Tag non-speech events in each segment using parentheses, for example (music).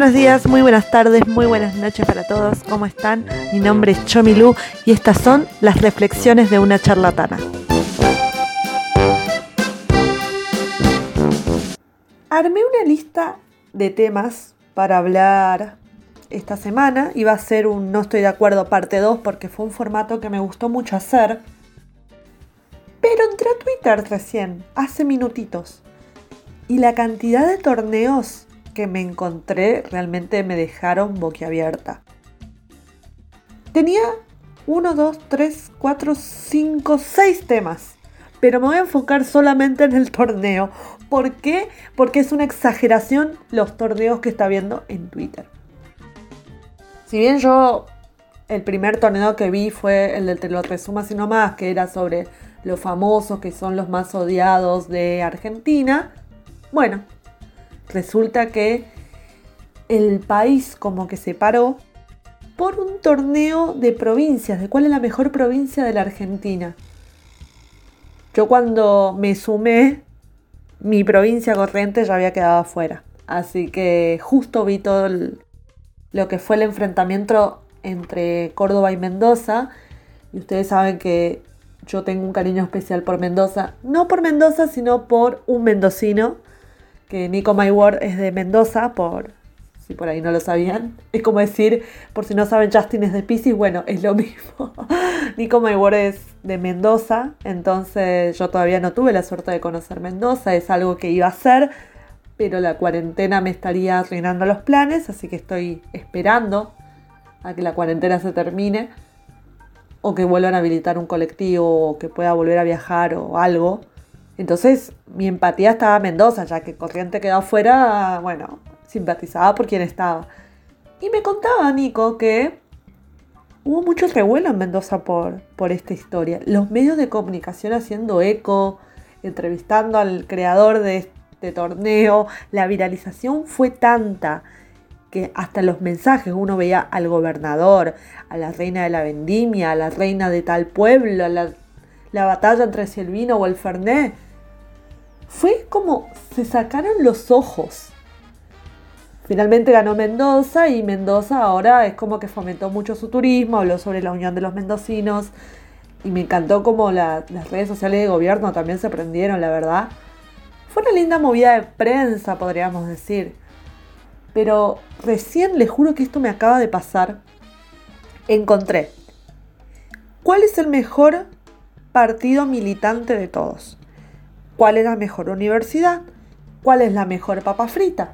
buenos días, muy buenas tardes, muy buenas noches para todos. ¿Cómo están? Mi nombre es Chomilu y estas son las reflexiones de una charlatana. Armé una lista de temas para hablar esta semana. Iba a ser un no estoy de acuerdo parte 2 porque fue un formato que me gustó mucho hacer. Pero entré a Twitter recién, hace minutitos. Y la cantidad de torneos que me encontré realmente me dejaron boquiabierta. Tenía 1, 2, 3, 4, 5, 6 temas. Pero me voy a enfocar solamente en el torneo. ¿Por qué? Porque es una exageración los torneos que está viendo en Twitter. Si bien yo el primer torneo que vi fue el del Te lo resumo así nomás, que era sobre los famosos que son los más odiados de Argentina. Bueno, resulta que el país como que se paró por un torneo de provincias, de cuál es la mejor provincia de la Argentina. Yo cuando me sumé, mi provincia corriente ya había quedado afuera. Así que justo vi todo lo que fue el enfrentamiento entre Córdoba y Mendoza. Y ustedes saben que yo tengo un cariño especial por Mendoza. No por Mendoza, sino por un mendocino que Nico My es de Mendoza, por si por ahí no lo sabían. Es como decir, por si no saben, Justin es de Pisces, bueno, es lo (laughs) mismo. Nico My es de Mendoza, entonces yo todavía no tuve la suerte de conocer Mendoza, es algo que iba a hacer, pero la cuarentena me estaría arruinando los planes, así que estoy esperando a que la cuarentena se termine o que vuelvan a habilitar un colectivo o que pueda volver a viajar o algo entonces mi empatía estaba a Mendoza, ya que Corriente quedó afuera, bueno, simpatizaba por quien estaba. Y me contaba Nico que hubo mucho revuelo en Mendoza por, por esta historia. Los medios de comunicación haciendo eco, entrevistando al creador de este torneo, la viralización fue tanta que hasta los mensajes uno veía al gobernador, a la reina de la vendimia, a la reina de tal pueblo, a la, la batalla entre Silvino o el Fernet fue como se sacaron los ojos. Finalmente ganó Mendoza y Mendoza ahora es como que fomentó mucho su turismo, habló sobre la unión de los mendocinos y me encantó como las redes sociales de gobierno también se prendieron, la verdad. Fue una linda movida de prensa, podríamos decir. Pero recién, les juro que esto me acaba de pasar, encontré. ¿Cuál es el mejor partido militante de todos? Cuál es la mejor universidad, cuál es la mejor papa frita,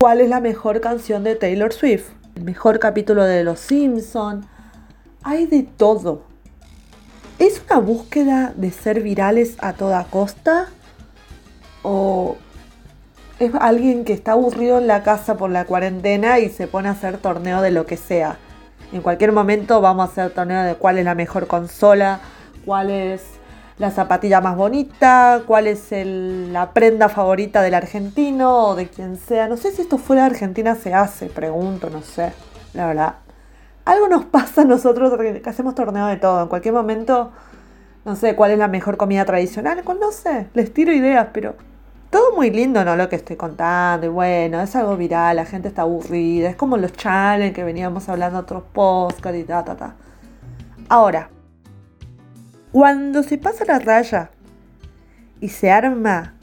cuál es la mejor canción de Taylor Swift, el mejor capítulo de Los Simpson. Hay de todo. ¿Es una búsqueda de ser virales a toda costa? ¿O es alguien que está aburrido en la casa por la cuarentena y se pone a hacer torneo de lo que sea? En cualquier momento vamos a hacer torneo de cuál es la mejor consola, cuál es la zapatilla más bonita, cuál es la prenda favorita del argentino o de quien sea. No sé si esto fuera de Argentina se hace, pregunto, no sé, la verdad. Algo nos (laughs) pasa a nosotros que hacemos torneo de todo. En cualquier momento, no sé cuál es la mejor comida tradicional, no sé, les tiro ideas, pero todo muy lindo, ¿no? Lo que estoy contando, y bueno, es algo viral, la gente está aburrida, es como los challenges que veníamos hablando otros podcasts y ta, ta, ta. Ahora, cuando se pasa la raya y se arma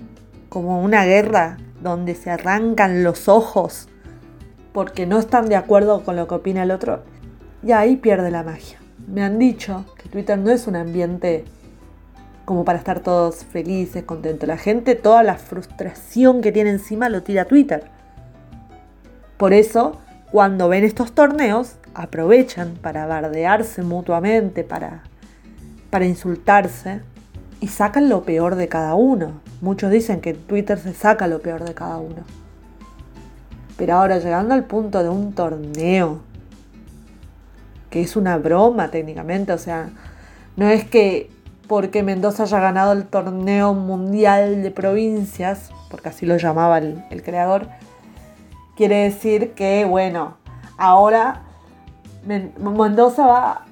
como una guerra donde se arrancan los ojos porque no están de acuerdo con lo que opina el otro, y ahí pierde la magia. Me han dicho que Twitter no es un ambiente como para estar todos felices, contentos. La gente, toda la frustración que tiene encima lo tira a Twitter. Por eso, cuando ven estos torneos, aprovechan para bardearse mutuamente, para para insultarse y sacan lo peor de cada uno. Muchos dicen que Twitter se saca lo peor de cada uno. Pero ahora llegando al punto de un torneo, que es una broma técnicamente, o sea, no es que porque Mendoza haya ganado el torneo mundial de provincias, porque así lo llamaba el, el creador, quiere decir que, bueno, ahora Mendoza va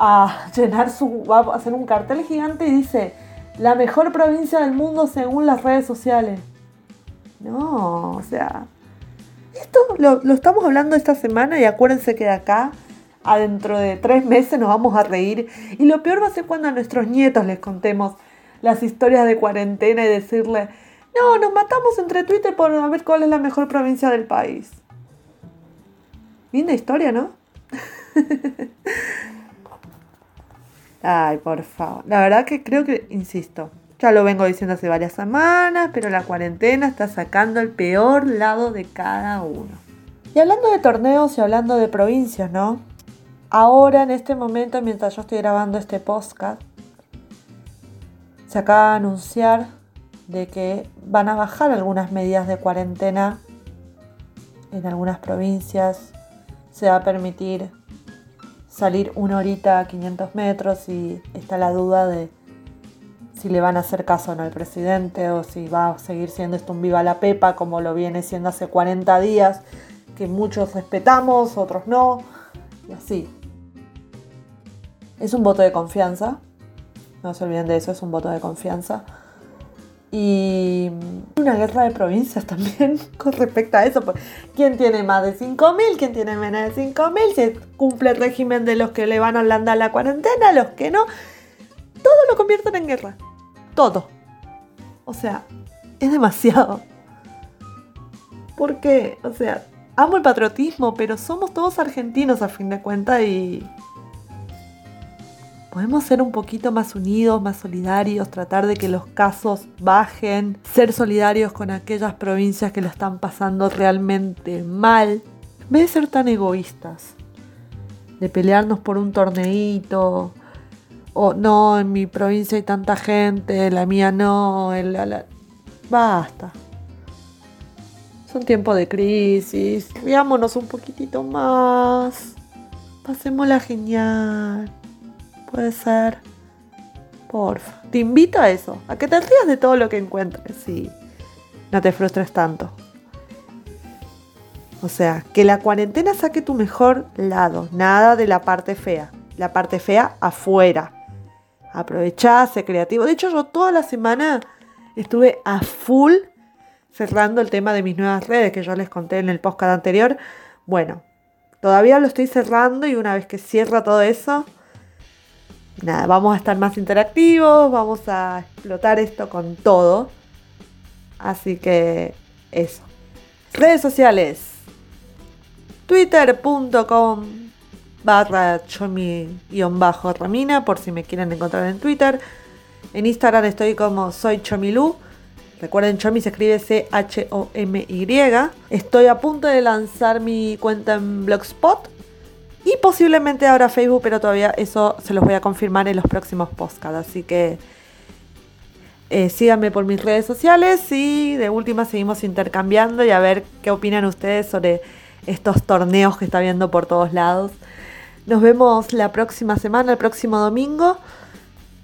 a llenar su. va a hacer un cartel gigante y dice: La mejor provincia del mundo según las redes sociales. No, o sea. Esto lo, lo estamos hablando esta semana y acuérdense que de acá adentro de tres meses nos vamos a reír. Y lo peor va a ser cuando a nuestros nietos les contemos las historias de cuarentena y decirle, no, nos matamos entre Twitter por ver cuál es la mejor provincia del país. Linda historia, ¿no? (laughs) Ay, por favor. La verdad que creo que, insisto, ya lo vengo diciendo hace varias semanas, pero la cuarentena está sacando el peor lado de cada uno. Y hablando de torneos y hablando de provincias, ¿no? Ahora, en este momento, mientras yo estoy grabando este podcast, se acaba de anunciar de que van a bajar algunas medidas de cuarentena en algunas provincias. Se va a permitir salir una horita a 500 metros y está la duda de si le van a hacer caso o no al presidente o si va a seguir siendo esto un viva la pepa como lo viene siendo hace 40 días, que muchos respetamos, otros no, y así. Es un voto de confianza. No se olviden de eso, es un voto de confianza. Y una guerra de provincias también (laughs) con respecto a eso. Pues, ¿Quién tiene más de 5.000? ¿Quién tiene menos de 5.000? Se cumple el régimen de los que le van a Holanda a la cuarentena, los que no. Todo lo convierten en guerra. Todo. O sea, es demasiado. Porque, o sea, amo el patriotismo, pero somos todos argentinos a fin de cuentas y podemos ser un poquito más unidos, más solidarios, tratar de que los casos bajen, ser solidarios con aquellas provincias que lo están pasando realmente mal, en vez de ser tan egoístas, de pelearnos por un torneito, o no, en mi provincia hay tanta gente, la mía no, basta. Es un tiempo de crisis, riámonos un poquitito más, pasémosla genial. Puede ser. Porfa. Te invito a eso, a que te rías de todo lo que encuentres y no te frustres tanto. O sea, que la cuarentena saque tu mejor lado, nada de la parte fea. La parte fea afuera. Aprovechá, sé creativo. De hecho, yo toda la semana estuve a full cerrando el tema de mis nuevas redes que yo les conté en el podcast anterior. Bueno, todavía lo estoy cerrando y una vez que cierra todo eso, nada, vamos a estar más interactivos, vamos a explotar esto con todo. Así que eso. Redes sociales. Twitter.com barra chomi-ramina por si me quieren encontrar en Twitter. En Instagram estoy como soy chomilu. Recuerden, Chomi se escribe C-H-O-M-Y. Estoy a punto de lanzar mi cuenta en Blogspot y posiblemente ahora Facebook, pero todavía eso se los voy a confirmar en los próximos podcasts. Así que eh, síganme por mis redes sociales y de última seguimos intercambiando y a ver qué opinan ustedes sobre estos torneos que está viendo por todos lados. Nos vemos la próxima semana, el próximo domingo.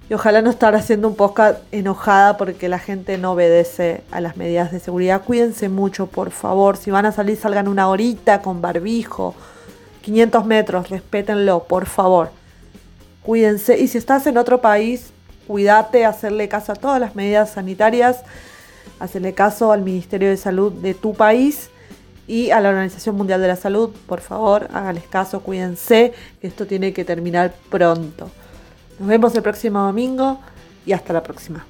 Y ojalá no estar haciendo un podcast enojada porque la gente no obedece a las medidas de seguridad. Cuídense mucho, por favor. Si van a salir, salgan una horita con barbijo 500 metros, respétenlo, por favor. Cuídense. Y si estás en otro país, cuídate, hacerle caso a todas las medidas sanitarias, hacerle caso al Ministerio de Salud de tu país y a la Organización Mundial de la Salud. Por favor, háganles caso, cuídense, esto tiene que terminar pronto. Nos vemos el próximo domingo y hasta la próxima.